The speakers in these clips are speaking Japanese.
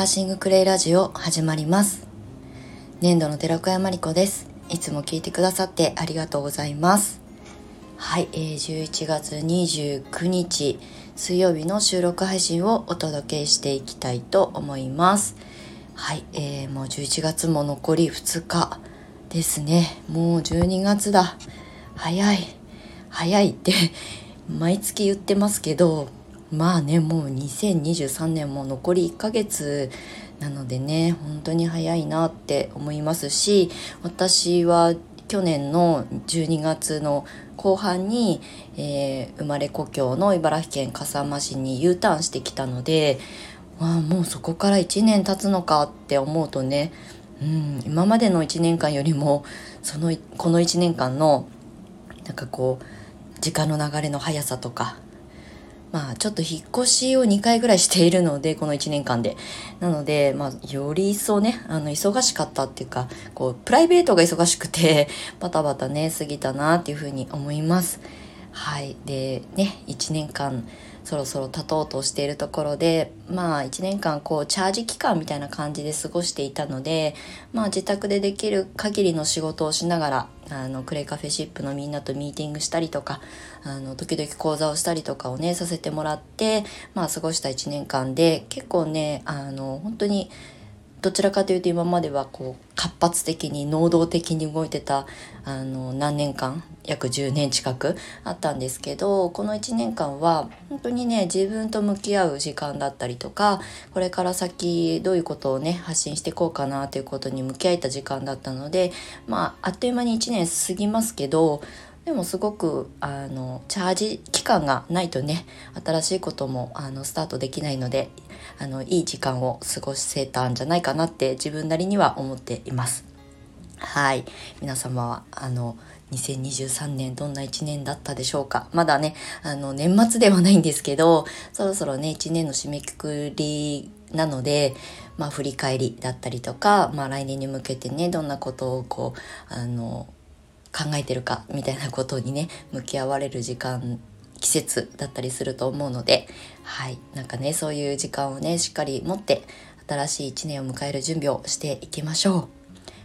アーシングクレイラジオ始まります。年度の寺子屋まりこです。いつも聞いてくださってありがとうございます。はい、えー、11月29日水曜日の収録配信をお届けしていきたいと思います。はい、えー、もう11月も残り2日ですね。もう12月だ。早い早いって 毎月言ってますけどまあねもう2023年も残り1ヶ月なのでね本当に早いなって思いますし私は去年の12月の後半に、えー、生まれ故郷の茨城県笠間市に U ターンしてきたので、まあ、もうそこから1年経つのかって思うとね、うん、今までの1年間よりもそのこの1年間のなんかこう時間の流れの速さとかまあちょっと引っ越しを2回ぐらいしているので、この1年間で。なので、まあより一層ね、あの忙しかったっていうか、こう、プライベートが忙しくて、バタバタね、過ぎたなっていうふうに思います。はい。で、ね、1年間、そろそろ経とうとしているところでまあ1年間こうチャージ期間みたいな感じで過ごしていたのでまあ自宅でできる限りの仕事をしながらあのクレイカフェシップのみんなとミーティングしたりとかあの時々講座をしたりとかをねさせてもらってまあ過ごした1年間で結構ねあの本当にどちらかというと今まではこう活発的に能動的に動いてたあの何年間約10年近くあったんですけどこの1年間は本当にね自分と向き合う時間だったりとかこれから先どういうことをね発信していこうかなということに向き合えた時間だったのでまああっという間に1年過ぎますけどでもすごくあのチャージ期間がないとね新しいこともあのスタートできないのであのいい時間を過ごせたんじゃないかなって自分なりには思っています。はい皆様はあの2023年どんな1年だったでしょうか？まだねあの年末ではないんですけどそろそろね1年の締めくくりなのでまあ振り返りだったりとか、まあ、来年に向けてねどんなことをこうあの考えてるかみたいなことにね向き合われる時間季節だったりすると思うのではい。なんかねそういう時間をねしっかり持って新しい一年を迎える準備をしていきましょう。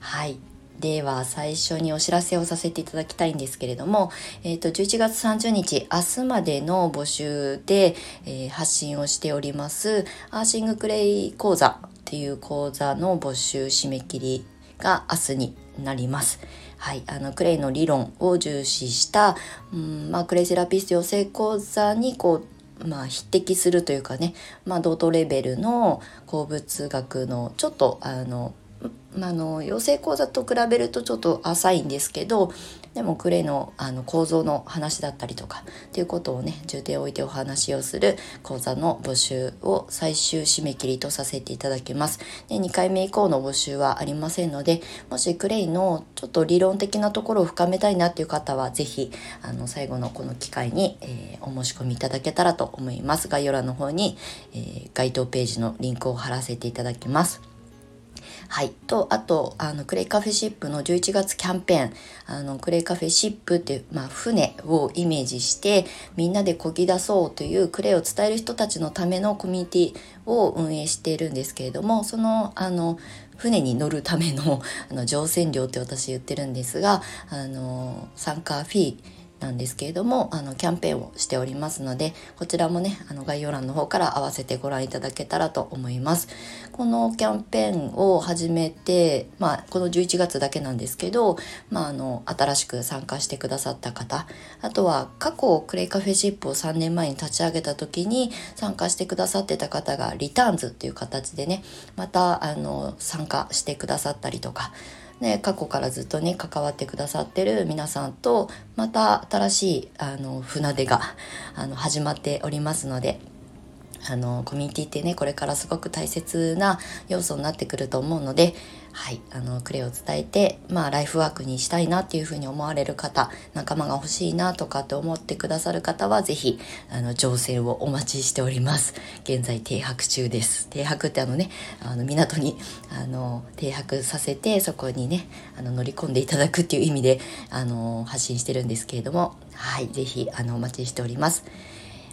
はい。では最初にお知らせをさせていただきたいんですけれども、えっ、ー、と、11月30日、明日までの募集で、えー、発信をしております、アーシングクレイ講座っていう講座の募集締め切りが明日になります。はい、あのクレイの理論を重視した、うんまあ、クレイセラピスト養成講座にこう、まあ、匹敵するというかね、まあ、同等レベルの鉱物学のちょっとあのまあの養成講座と比べるとちょっと浅いんですけどでもクレイのあの構造の話だったりとかっていうことをね重点を置いてお話をする講座の募集を最終締め切りとさせていただきます。で2回目以降の募集はありませんのでもしクレイのちょっと理論的なところを深めたいなっていう方は是非あの最後のこの機会に、えー、お申し込みいただけたらと思います。概要欄の方に、えー、該当ページのリンクを貼らせていただきます。はい。と、あと、あの、クレイカフェシップの11月キャンペーン、あの、クレイカフェシップっていう、まあ、船をイメージして、みんなでこぎ出そうというクレイを伝える人たちのためのコミュニティを運営しているんですけれども、その、あの、船に乗るためのあの乗船料って私言ってるんですがあの参加フィーなんですけれどもあのキャンペーンをしておりますのでこちらもねあの概要欄の方から合わせてご覧いただけたらと思います。このキャンペーンを始めてまあこの11月だけなんですけどまああの新しく参加してくださった方あとは過去クレイカフェシップを3年前に立ち上げた時に参加してくださってた方がリターンズっていう形でねまたあの参加してくださったりとかね、過去からずっとね関わってくださってる皆さんとまた新しいあの船出があの始まっておりますのであのコミュニティってねこれからすごく大切な要素になってくると思うのではいあのクレを伝えてまあライフワークにしたいなっていうふうに思われる方仲間が欲しいなとかって思ってくださる方は是非あの乗船をお待ちしております。現在停泊中です。停泊ってあのねあの港にあの停泊させてそこにねあの乗り込んでいただくっていう意味であの発信してるんですけれどもはい是非お待ちしております。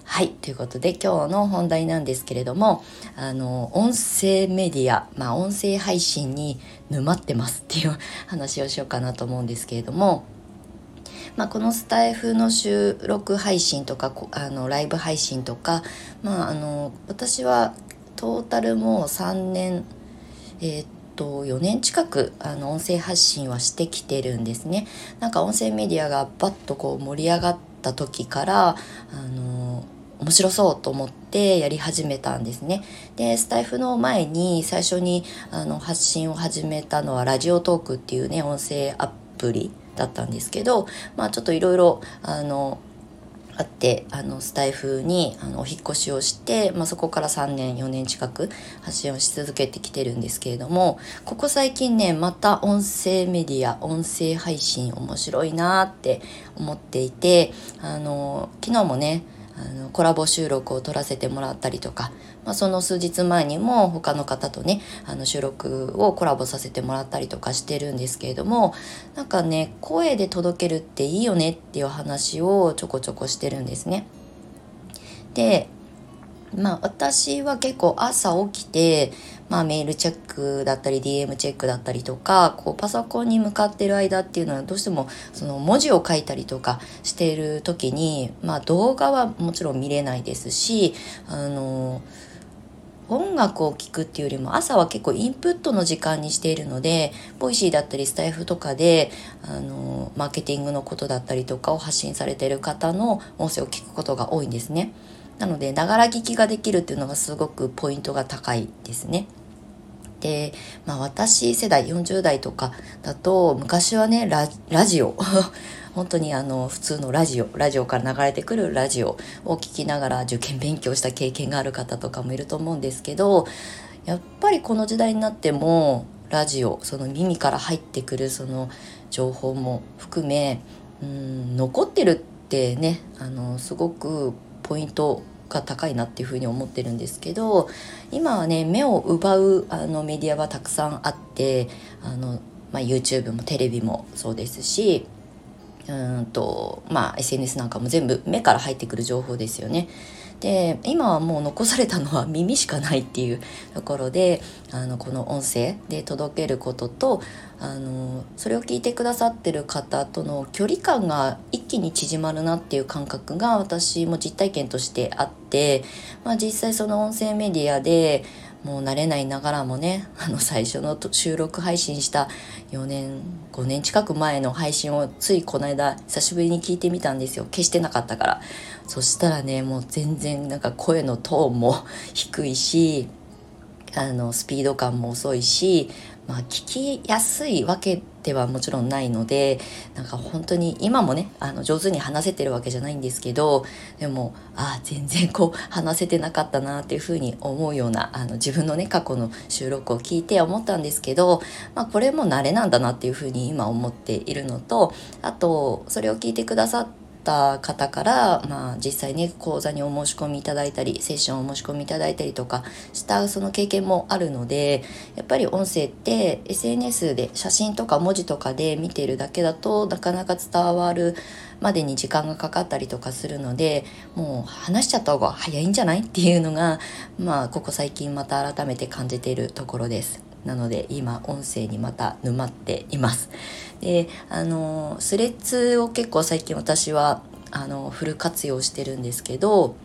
はい。ということで今日の本題なんですけれども、あの、音声メディア、まあ音声配信に沼ってますっていう 話をしようかなと思うんですけれども、まあ、このスタイフの収録配信とかあのライブ配信とか、まあ、あの私はトータルもう3年えー、っと4年近くあの音声発信はしてきてるんですねなんか音声メディアがバッとこう盛り上がった時からあの面白そうと思ってやり始めたんですね。でスタイフの前に最初にあの発信を始めたのはラジオトークっていうね音声アプリだったんですけどまあちょっといろいろあのあってあのスタイフにあのお引越しをして、まあ、そこから3年4年近く発信をし続けてきてるんですけれどもここ最近ねまた音声メディア音声配信面白いなって思っていてあの昨日もねあのコラボ収録を撮らせてもらったりとか、まあ、その数日前にも他の方とねあの収録をコラボさせてもらったりとかしてるんですけれどもなんかね声で届けるっていいよねっていう話をちょこちょこしてるんですね。でまあ私は結構朝起きてまあ、メールチェックだったり DM チェックだったりとかこうパソコンに向かってる間っていうのはどうしてもその文字を書いたりとかしている時に、まあ、動画はもちろん見れないですしあの音楽を聴くっていうよりも朝は結構インプットの時間にしているので Voicy だったりスタエフとかであのマーケティングのことだったりとかを発信されている方の音声を聞くことが多いんですね。なので、ながら聞きができるっていうのがすごくポイントが高いですね。で、まあ私世代40代とかだと昔はねラジオ。本当にあの普通のラジオラジオから流れてくるラジオを聞きながら受験勉強した経験がある方とかもいると思うんですけどやっぱりこの時代になってもラジオその耳から入ってくるその情報も含めうん残ってるってねあのすごくポイントが高いなっていうふうに思ってるんですけど今はね目を奪うあのメディアはたくさんあってあの、まあ、YouTube もテレビもそうですしうんとまあ SNS なんかも全部目から入ってくる情報ですよね。で今はもう残されたのは耳しかないっていうところであのこの音声で届けることとあのそれを聞いてくださってる方との距離感が一気に縮まるなっていう感覚が私も実体験としてあって、まあ、実際その音声メディアでもう慣れないながらもね あの最初の収録配信した4年5年近く前の配信をついこの間久しぶりに聞いてみたんですよ。消してなかったから。そしたらねもう全然なんか声のトーンも低いしあのスピード感も遅いしまあ、聞きやすいわけではもちろんないのでなんか本当に今もねあの上手に話せてるわけじゃないんですけどでもああ全然こう話せてなかったなっていうふうに思うようなあの自分のね過去の収録を聞いて思ったんですけど、まあ、これも慣れなんだなっていうふうに今思っているのとあとそれを聞いてくださってった方から、まあ、実際ね講座にお申し込みいただいたりセッションをお申し込みいただいたりとかしたその経験もあるのでやっぱり音声って SNS で写真とか文字とかで見てるだけだとなかなか伝わるまでに時間がかかったりとかするのでもう話しちゃった方が早いんじゃない？っていうのがまあここ最近また改めて感じているところです。なので今音声にまた沼っています。であのスレッズを結構最近私はあのフル活用してるんですけど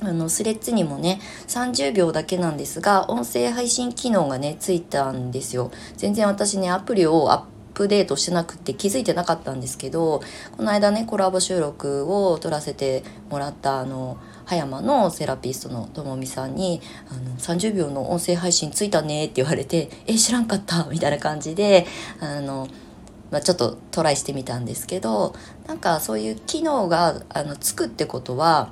あのスレッズにもね30秒だけなんですが音声配信機能がねついたんですよ全然私ねアプリをアップデートしてなくて気づいてなかったんですけどこの間ねコラボ収録を撮らせてもらったあの葉山のセラピストのともみさんにあの30秒の音声配信ついたねって言われてえ知らんかったみたいな感じであの、まあ、ちょっとトライしてみたんですけどなんかそういう機能があのつくってことは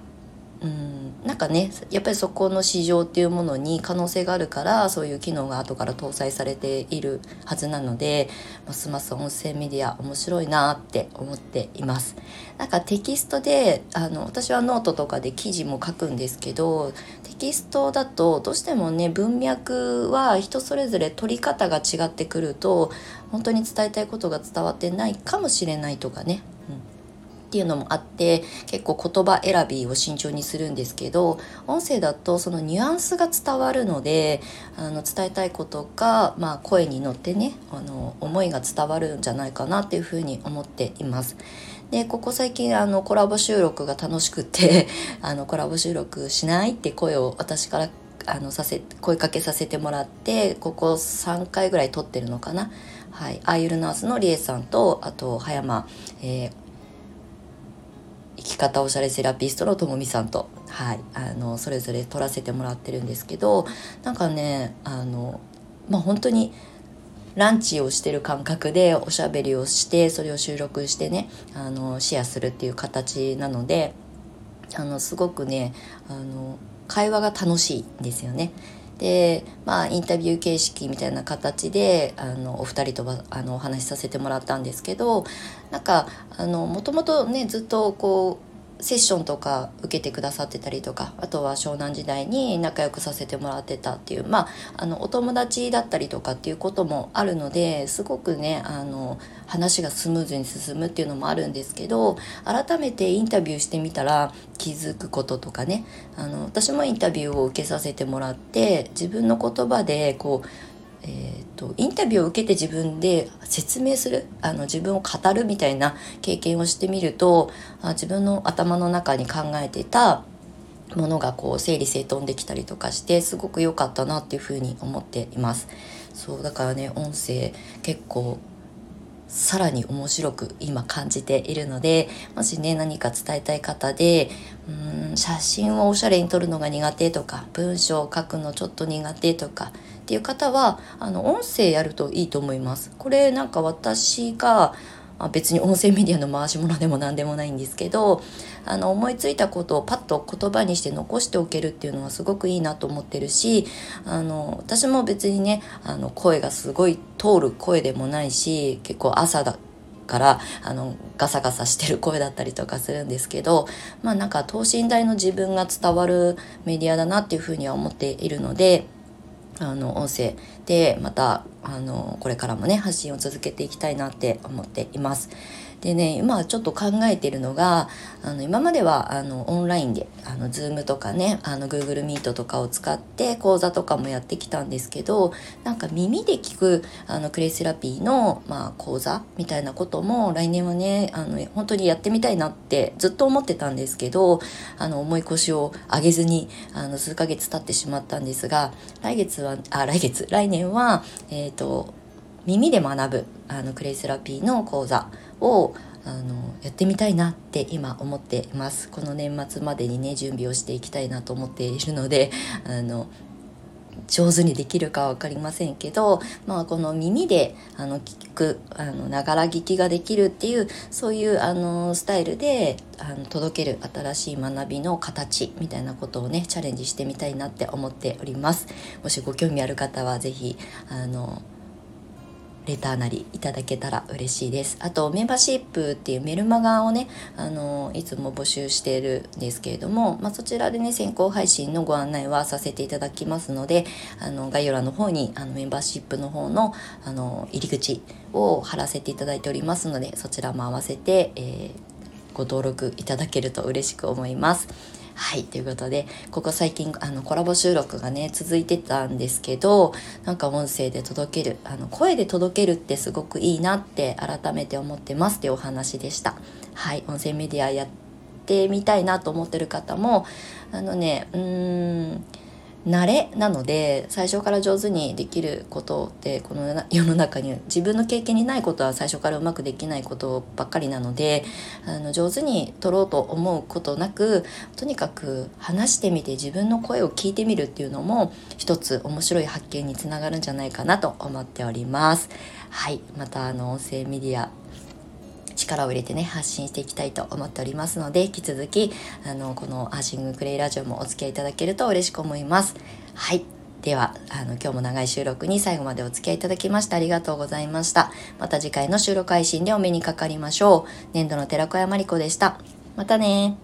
うん。なんかねやっぱりそこの市場っていうものに可能性があるからそういう機能が後から搭載されているはずなのでますます音声メディア面白いなって思っています。なんかテキストであの私はノートとかで記事も書くんですけどテキストだとどうしてもね文脈は人それぞれ取り方が違ってくると本当に伝えたいことが伝わってないかもしれないとかね。うん。っていうのもあって結構言葉選びを慎重にするんですけど音声だとそのニュアンスが伝わるのであの伝えたいことが、まあ、声に乗ってねあの思いが伝わるんじゃないかなっていうふうに思っています。でここ最近あのコラボ収録が楽しくて あのコラボ収録しないって声を私からあのさせ声かけさせてもらってここ3回ぐらい撮ってるのかな。はい、アイルナースのりえさんとあと葉山、えー、き方おしゃれセラピストのともみさんと、はい、あのそれぞれ撮らせてもらってるんですけどなんかねあのまあ本当にランチをしてる感覚でおしゃべりをしてそれを収録してねあのシェアするっていう形なのであのすごくねあの会話が楽しいんですよね。でまあインタビュー形式みたいな形であのお二人とあのお話しさせてもらったんですけどなんかもともとねずっとこうセッションとか受けてくださってたりとかあとは湘南時代に仲良くさせてもらってたっていうまああのお友達だったりとかっていうこともあるのですごくねあの話がスムーズに進むっていうのもあるんですけど改めてインタビューしてみたら気づくこととかねあの私もインタビューを受けさせてもらって自分の言葉でこうえーと、インタビューを受けて自分で説明するあの自分を語るみたいな経験をしてみるとあ自分の頭の中に考えてたものがこう整理整頓できたりとかしてすごく良かったなっていうふうに思っています。そうだからね音声結構さらに面白く今感じているのでもしね何か伝えたい方でうん写真をおしゃれに撮るのが苦手とか文章を書くのちょっと苦手とかっていう方はあの音声やるといいと思います。これなんか私があ別に音声メディアの回し物でも何でもないんですけどあの思いついたことをパッと言葉にして残しておけるっていうのはすごくいいなと思ってるしあの私も別にねあの声がすごい通る声でもないし結構朝だからあのガサガサしてる声だったりとかするんですけどまあなんか等身大の自分が伝わるメディアだなっていうふうには思っているのであの音声でまたあのこれからもね発信を続けていきたいなって思っています。でね今ちょっと考えてるのがあの今まではあのオンラインであの Zoom とかねあの Google Meet とかを使って講座とかもやってきたんですけどなんか耳で聞くあのクレイセラピーの、まあ、講座みたいなことも来年はねあの本当にやってみたいなってずっと思ってたんですけどあの重い腰を上げずにあの数ヶ月経ってしまったんですが来月はあ来月来年はえっ、ー、と耳で学ぶあのクレイセラピーの講座をあのやってみたいなって今思っていますこの年末までにね準備をしていきたいなと思っているのであの上手にできるか分かりませんけど、まあ、この耳であの聞くながら聞きができるっていうそういうあのスタイルであの届ける新しい学びの形みたいなことをねチャレンジしてみたいなって思っております。もしご興味ある方は是非あのレターなりいただけたら嬉しいです。あと、メンバーシップっていうメルマガをね、あの、いつも募集しているんですけれども、まあ、そちらでね、先行配信のご案内はさせていただきますので、あの、概要欄の方に、あの、メンバーシップの方の、あの、入り口を貼らせていただいておりますので、そちらも合わせて、えー、ご登録いただけると嬉しく思います。はい、ということで、ここ最近、あの、コラボ収録がね、続いてたんですけど、なんか音声で届ける、あの、声で届けるってすごくいいなって改めて思ってますってお話でした。はい、音声メディアやってみたいなと思ってる方も、あのね、うーん、慣れなので最初から上手にできることってこの世の中に自分の経験にないことは最初からうまくできないことばっかりなのであの上手に取ろうと思うことなくとにかく話してみて自分の声を聞いてみるっていうのも一つ面白い発見につながるんじゃないかなと思っております。はいまたあの音声メディア力を入れてね発信していきたいと思っておりますので引き続きあのこのアーシングクレイラジオもお付き合いいただけると嬉しく思います。はい。ではあの今日も長い収録に最後までお付き合いいただきましてありがとうございました。また次回の収録配信でお目にかかりましょう。年度の寺子屋まりこでした。またね